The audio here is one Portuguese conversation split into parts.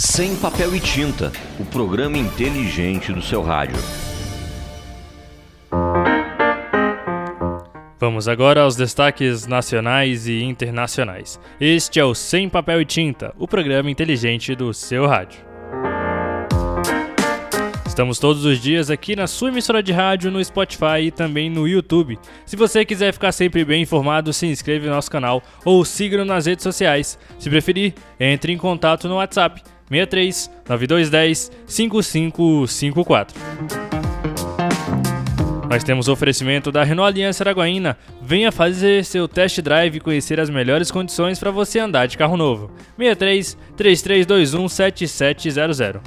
Sem papel e tinta, o programa inteligente do seu rádio. Vamos agora aos destaques nacionais e internacionais. Este é o Sem Papel e Tinta, o programa inteligente do seu rádio. Estamos todos os dias aqui na sua emissora de rádio, no Spotify e também no YouTube. Se você quiser ficar sempre bem informado, se inscreva no nosso canal ou siga-nos nas redes sociais. Se preferir, entre em contato no WhatsApp 63 9210 5554. Nós temos oferecimento da Renault Aliança Araguaína. Venha fazer seu test drive e conhecer as melhores condições para você andar de carro novo. 63 3321 7700.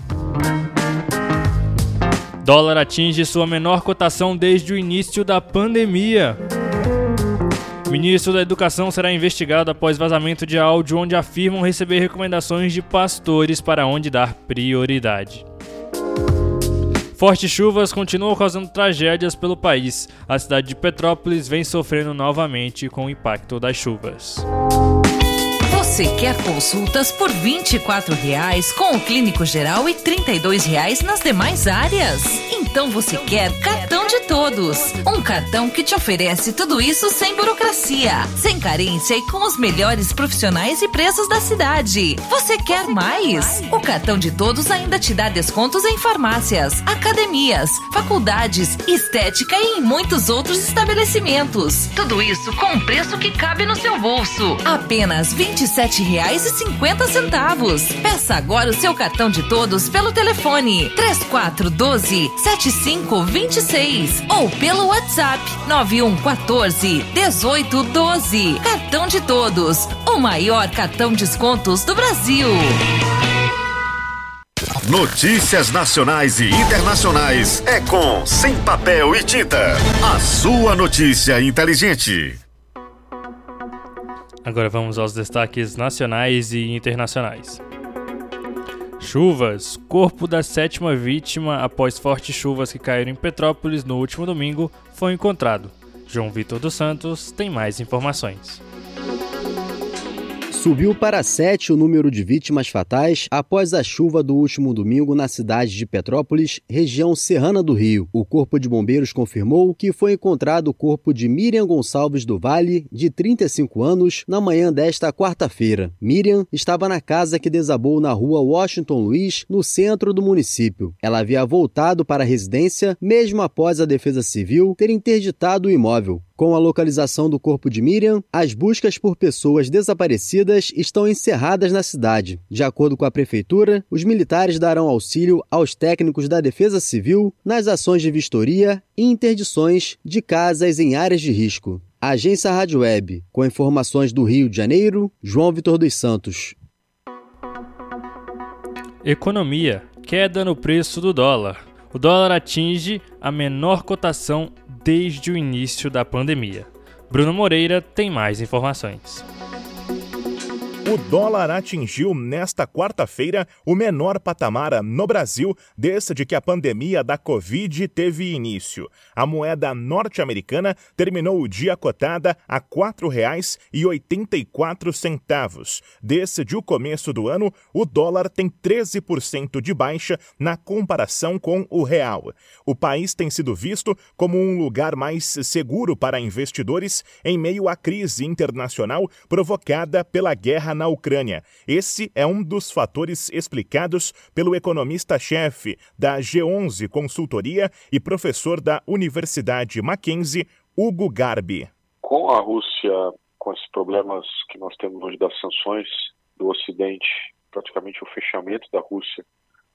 Dólar atinge sua menor cotação desde o início da pandemia. Ministro da Educação será investigado após vazamento de áudio onde afirmam receber recomendações de pastores para onde dar prioridade. Fortes chuvas continuam causando tragédias pelo país. A cidade de Petrópolis vem sofrendo novamente com o impacto das chuvas. Você quer consultas por 24 reais com o clínico geral e 32 reais nas demais áreas? Então você quer cartão de todos. Um cartão que te oferece tudo isso sem burocracia, sem carência e com os melhores profissionais e preços da cidade. Você quer mais? O cartão de todos ainda te dá descontos em farmácias, academias, faculdades, estética e em muitos outros estabelecimentos. Tudo isso com um preço que cabe no seu bolso. Apenas R$ 27,50. Peça agora o seu cartão de todos pelo telefone 3412 7526 ou pelo WhatsApp 9114 1812. Cartão de todos, o maior cartão descontos do Brasil. Notícias nacionais e internacionais é com Sem Papel e Tinta. A sua notícia inteligente. Agora vamos aos destaques nacionais e internacionais. Chuvas. Corpo da sétima vítima após fortes chuvas que caíram em Petrópolis no último domingo foi encontrado. João Vitor dos Santos tem mais informações. Subiu para sete o número de vítimas fatais após a chuva do último domingo na cidade de Petrópolis, região serrana do Rio. O Corpo de Bombeiros confirmou que foi encontrado o corpo de Miriam Gonçalves do Vale, de 35 anos, na manhã desta quarta-feira. Miriam estava na casa que desabou na rua Washington Luiz, no centro do município. Ela havia voltado para a residência mesmo após a Defesa Civil ter interditado o imóvel. Com a localização do corpo de Miriam, as buscas por pessoas desaparecidas estão encerradas na cidade. De acordo com a prefeitura, os militares darão auxílio aos técnicos da Defesa Civil nas ações de vistoria e interdições de casas em áreas de risco. Agência Rádio Web, com informações do Rio de Janeiro, João Vitor dos Santos. Economia: queda no preço do dólar. O dólar atinge a menor cotação desde o início da pandemia. Bruno Moreira tem mais informações. O dólar atingiu nesta quarta-feira o menor patamar no Brasil desde que a pandemia da Covid teve início. A moeda norte-americana terminou o dia cotada a R$ 4,84. Desde o começo do ano, o dólar tem 13% de baixa na comparação com o real. O país tem sido visto como um lugar mais seguro para investidores em meio à crise internacional provocada pela guerra na Ucrânia. Esse é um dos fatores explicados pelo economista-chefe da G11 Consultoria e professor da Universidade Mackenzie, Hugo Garbi. Com a Rússia, com esses problemas que nós temos hoje das sanções do Ocidente, praticamente o fechamento da Rússia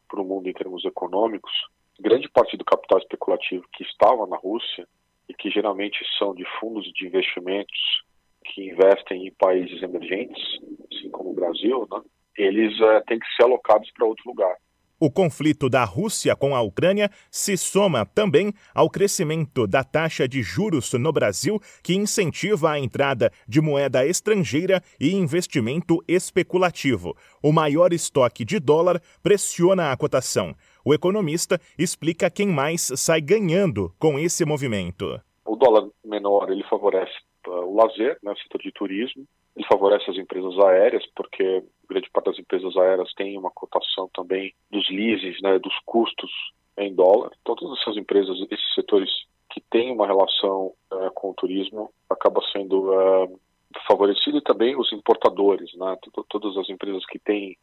para o mundo em termos econômicos, grande parte do capital especulativo que estava na Rússia e que geralmente são de fundos de investimentos que investem em países emergentes, assim como o Brasil, né, eles é, têm que ser alocados para outro lugar. O conflito da Rússia com a Ucrânia se soma também ao crescimento da taxa de juros no Brasil, que incentiva a entrada de moeda estrangeira e investimento especulativo. O maior estoque de dólar pressiona a cotação. O economista explica quem mais sai ganhando com esse movimento. O dólar menor ele favorece o lazer, né, o setor de turismo. Ele favorece as empresas aéreas, porque grande parte das empresas aéreas tem uma cotação também dos leases, né, dos custos em dólar. Então, todas essas empresas, esses setores que têm uma relação uh, com o turismo, acaba sendo uh, favorecido e também os importadores, né? Todas as empresas que têm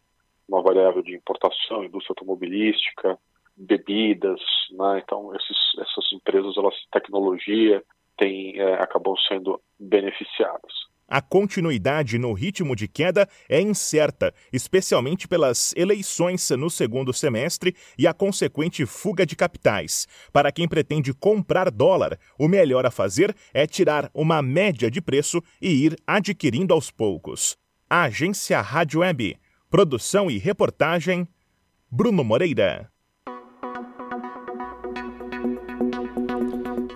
uma variável de importação, indústria automobilística, bebidas, né? Então esses, essas empresas, elas tecnologia, têm, é, acabam sendo beneficiadas. A continuidade no ritmo de queda é incerta, especialmente pelas eleições no segundo semestre e a consequente fuga de capitais. Para quem pretende comprar dólar, o melhor a fazer é tirar uma média de preço e ir adquirindo aos poucos. A Agência Rádio Web. Produção e reportagem: Bruno Moreira.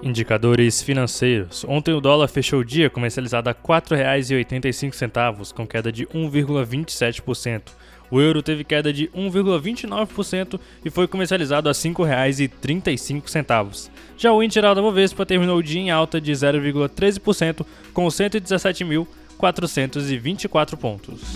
Indicadores financeiros. Ontem o dólar fechou o dia comercializado a R$ 4,85, com queda de 1,27%. O euro teve queda de 1,29% e foi comercializado a R$ 5,35. Já o índice da Bovespa terminou o dia em alta de 0,13%, com 117.424 pontos.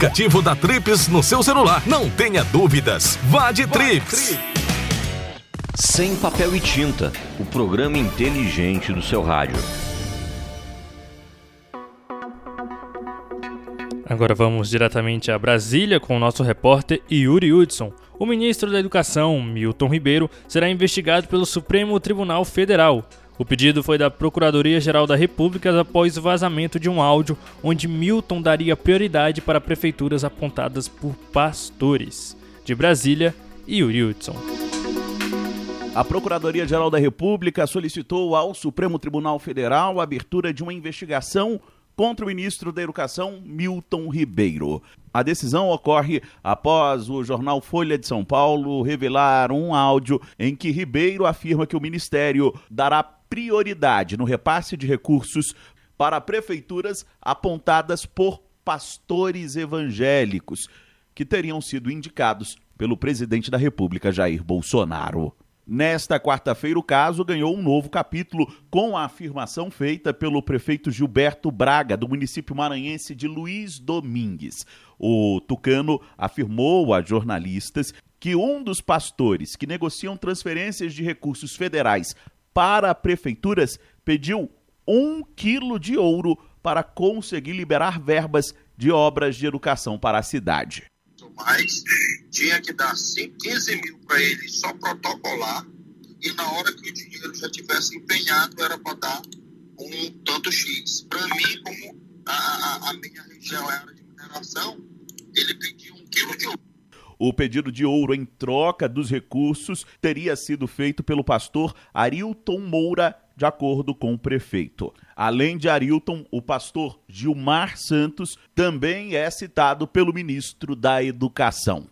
aplicativo da Trips no seu celular. Não tenha dúvidas. Vá de Trips. Sem papel e tinta, o programa inteligente do seu rádio. Agora vamos diretamente a Brasília com o nosso repórter Yuri Hudson. O ministro da Educação, Milton Ribeiro, será investigado pelo Supremo Tribunal Federal. O pedido foi da Procuradoria-Geral da República após o vazamento de um áudio onde Milton daria prioridade para prefeituras apontadas por pastores. De Brasília, Yuri Hudson. A Procuradoria-Geral da República solicitou ao Supremo Tribunal Federal a abertura de uma investigação contra o ministro da Educação, Milton Ribeiro. A decisão ocorre após o jornal Folha de São Paulo revelar um áudio em que Ribeiro afirma que o ministério dará prioridade no repasse de recursos para prefeituras apontadas por pastores evangélicos que teriam sido indicados pelo presidente da República, Jair Bolsonaro. Nesta quarta-feira, o caso ganhou um novo capítulo com a afirmação feita pelo prefeito Gilberto Braga, do município maranhense de Luiz Domingues. O tucano afirmou a jornalistas que um dos pastores que negociam transferências de recursos federais para prefeituras pediu um quilo de ouro para conseguir liberar verbas de obras de educação para a cidade. Mas tinha que dar 15 mil para ele só protocolar e na hora que o dinheiro já tivesse empenhado era para dar um tanto X. Para mim, como a, a, a minha região é área de mineração, ele pediu um quilo de ouro. O pedido de ouro em troca dos recursos teria sido feito pelo pastor Arilton Moura, de acordo com o prefeito. Além de Arilton, o pastor Gilmar Santos também é citado pelo ministro da Educação.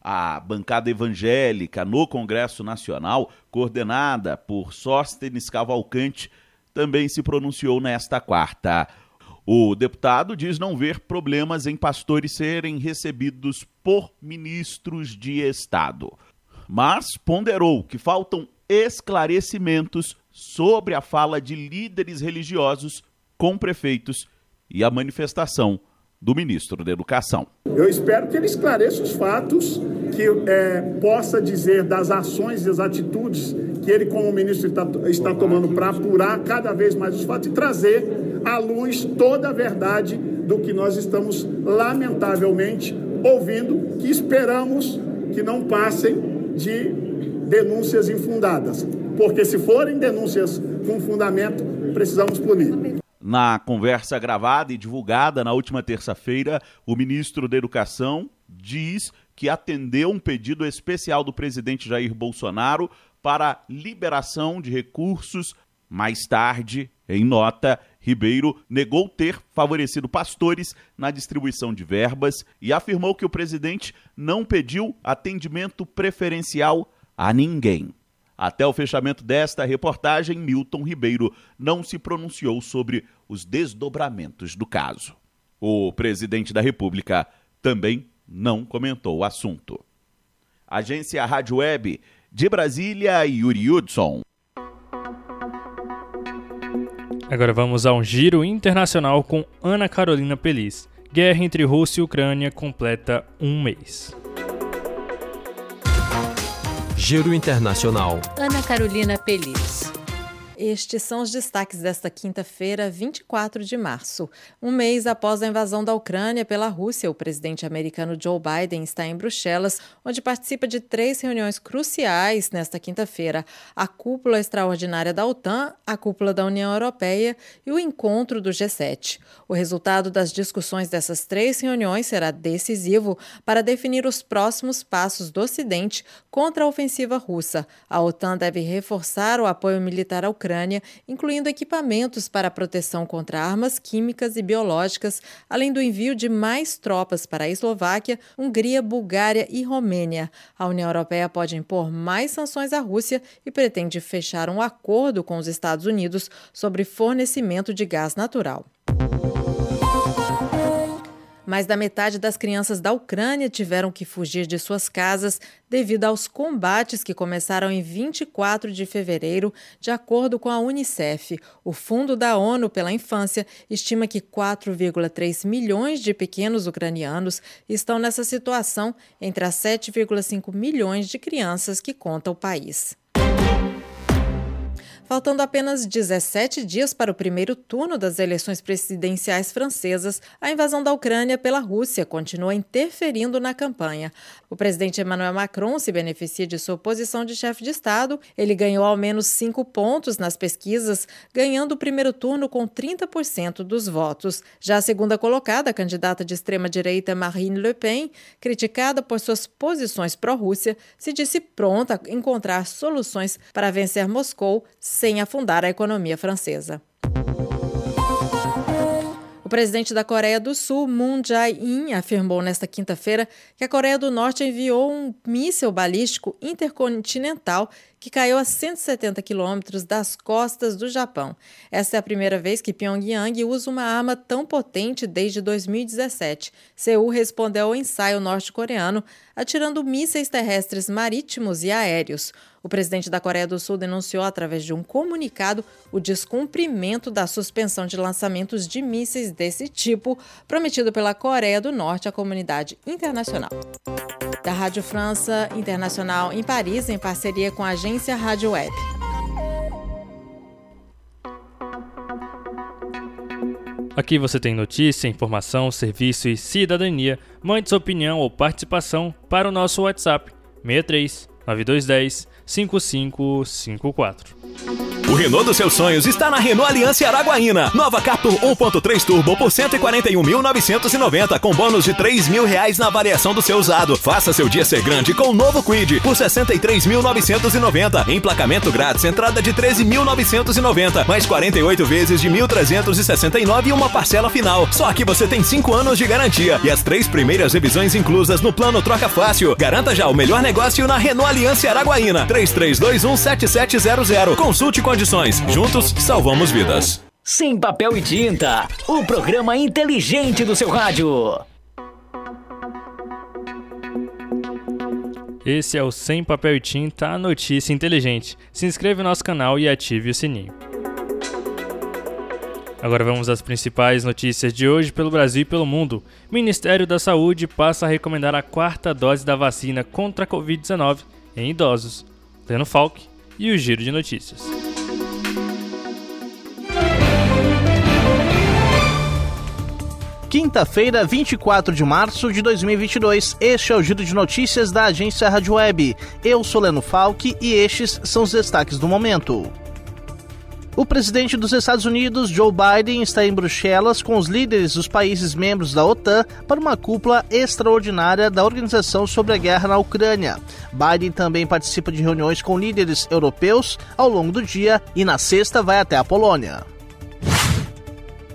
A bancada evangélica no Congresso Nacional, coordenada por Sóstenes Cavalcante, também se pronunciou nesta quarta. O deputado diz não ver problemas em pastores serem recebidos por ministros de Estado, mas ponderou que faltam esclarecimentos sobre a fala de líderes religiosos com prefeitos e a manifestação do ministro da Educação. Eu espero que ele esclareça os fatos, que é, possa dizer das ações e das atitudes que ele, como ministro, está, está tomando para apurar cada vez mais os fatos e trazer à luz toda a verdade do que nós estamos, lamentavelmente, ouvindo, que esperamos que não passem de denúncias infundadas. Porque se forem denúncias com fundamento, precisamos punir. Na conversa gravada e divulgada na última terça-feira, o ministro da Educação diz que atendeu um pedido especial do presidente Jair Bolsonaro para liberação de recursos Mais tarde, em nota, Ribeiro negou ter favorecido pastores na distribuição de verbas e afirmou que o presidente não pediu atendimento preferencial a ninguém. Até o fechamento desta reportagem, Milton Ribeiro não se pronunciou sobre os desdobramentos do caso. O presidente da República também não comentou o assunto. Agência Rádio Web de Brasília, Yuri Hudson. Agora vamos a um giro internacional com Ana Carolina Pelis. Guerra entre Rússia e Ucrânia completa um mês. Giro Internacional. Ana Carolina Pelis. Estes são os destaques desta quinta-feira, 24 de março. Um mês após a invasão da Ucrânia pela Rússia, o presidente americano Joe Biden está em Bruxelas, onde participa de três reuniões cruciais nesta quinta-feira: a cúpula extraordinária da OTAN, a cúpula da União Europeia e o encontro do G7. O resultado das discussões dessas três reuniões será decisivo para definir os próximos passos do Ocidente contra a ofensiva russa. A OTAN deve reforçar o apoio militar à Ucrânia Ucrânia, incluindo equipamentos para proteção contra armas químicas e biológicas, além do envio de mais tropas para a Eslováquia, Hungria, Bulgária e Romênia. A União Europeia pode impor mais sanções à Rússia e pretende fechar um acordo com os Estados Unidos sobre fornecimento de gás natural. Mais da metade das crianças da Ucrânia tiveram que fugir de suas casas devido aos combates que começaram em 24 de fevereiro, de acordo com a Unicef. O Fundo da ONU pela Infância estima que 4,3 milhões de pequenos ucranianos estão nessa situação entre as 7,5 milhões de crianças que conta o país. Faltando apenas 17 dias para o primeiro turno das eleições presidenciais francesas, a invasão da Ucrânia pela Rússia continua interferindo na campanha. O presidente Emmanuel Macron se beneficia de sua posição de chefe de Estado. Ele ganhou ao menos cinco pontos nas pesquisas, ganhando o primeiro turno com 30% dos votos. Já a segunda colocada, a candidata de extrema-direita Marine Le Pen, criticada por suas posições pró-Rússia, se disse pronta a encontrar soluções para vencer Moscou sem afundar a economia francesa. O presidente da Coreia do Sul, Moon Jae-in, afirmou nesta quinta-feira que a Coreia do Norte enviou um míssil balístico intercontinental que caiu a 170 quilômetros das costas do Japão. Essa é a primeira vez que Pyongyang usa uma arma tão potente desde 2017. Seul respondeu ao ensaio norte-coreano, atirando mísseis terrestres marítimos e aéreos. O presidente da Coreia do Sul denunciou, através de um comunicado, o descumprimento da suspensão de lançamentos de mísseis desse tipo, prometido pela Coreia do Norte à comunidade internacional da Rádio França Internacional em Paris, em parceria com a agência Rádio Web. Aqui você tem notícia, informação, serviço e cidadania. Mande sua opinião ou participação para o nosso WhatsApp 63 9210 5554. O Renault dos seus sonhos está na Renault Aliança Araguaína. Nova Captur 1.3 Turbo por 141.990 com bônus de 3 mil reais na variação do seu usado. Faça seu dia ser grande com o novo Quid por 63.990. Emplacamento grátis, entrada de 13.990, mais 48 vezes de 1.369 e uma parcela final. Só que você tem 5 anos de garantia e as três primeiras revisões inclusas no plano Troca Fácil. Garanta já o melhor negócio na Renault Aliança Araguaína. 33217700. Consulte com condições. Juntos, salvamos vidas. Sem papel e tinta, o programa inteligente do seu rádio. Esse é o Sem Papel e Tinta, a notícia inteligente. Se inscreva no nosso canal e ative o sininho. Agora vamos às principais notícias de hoje pelo Brasil e pelo mundo. Ministério da Saúde passa a recomendar a quarta dose da vacina contra a Covid-19 em idosos. Leno Falk e o Giro de Notícias. Quinta-feira, 24 de março de 2022. Este é o giro de notícias da agência Rádio Web. Eu sou Leno Falck e estes são os destaques do momento. O presidente dos Estados Unidos, Joe Biden, está em Bruxelas com os líderes dos países membros da OTAN para uma cúpula extraordinária da organização sobre a guerra na Ucrânia. Biden também participa de reuniões com líderes europeus ao longo do dia e na sexta vai até a Polônia.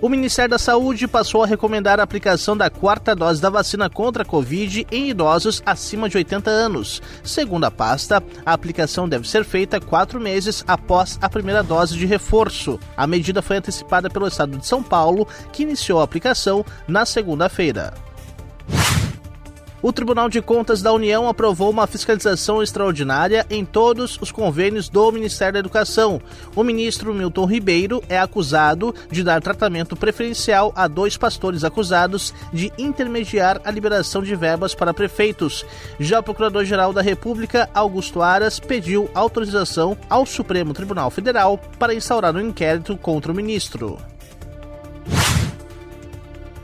O Ministério da Saúde passou a recomendar a aplicação da quarta dose da vacina contra a Covid em idosos acima de 80 anos. Segundo a pasta, a aplicação deve ser feita quatro meses após a primeira dose de reforço. A medida foi antecipada pelo Estado de São Paulo, que iniciou a aplicação na segunda-feira. O Tribunal de Contas da União aprovou uma fiscalização extraordinária em todos os convênios do Ministério da Educação. O ministro Milton Ribeiro é acusado de dar tratamento preferencial a dois pastores acusados de intermediar a liberação de verbas para prefeitos. Já o Procurador-Geral da República, Augusto Aras, pediu autorização ao Supremo Tribunal Federal para instaurar um inquérito contra o ministro.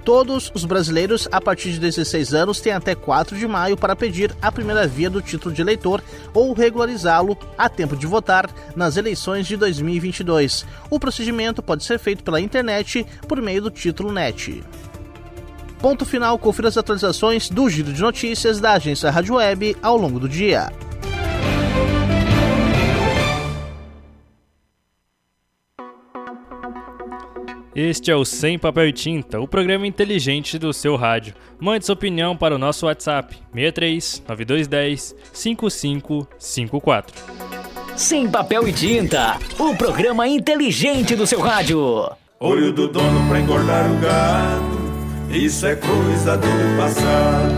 Todos os brasileiros a partir de 16 anos têm até 4 de maio para pedir a primeira via do título de eleitor ou regularizá-lo a tempo de votar nas eleições de 2022. O procedimento pode ser feito pela internet por meio do título NET. Ponto final, confira as atualizações do Giro de Notícias da agência Rádio Web ao longo do dia. Este é o Sem Papel e Tinta, o programa inteligente do seu rádio. Mande sua opinião para o nosso WhatsApp 63 9210 5554. Sem Papel e Tinta, o programa inteligente do seu rádio. Olho do dono pra engordar o gado, isso é coisa do passado.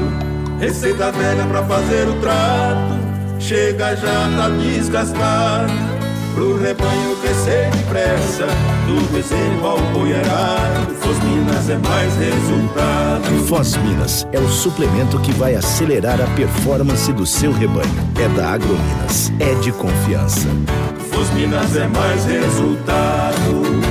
Receita velha pra fazer o trato, chega já tá desgastado. Pro rebanho crescer depressa, do bezerro ao boi arado, Foz Minas é mais resultado. Foz Minas é o suplemento que vai acelerar a performance do seu rebanho. É da Agrominas, é de confiança. Foz Minas é mais resultado.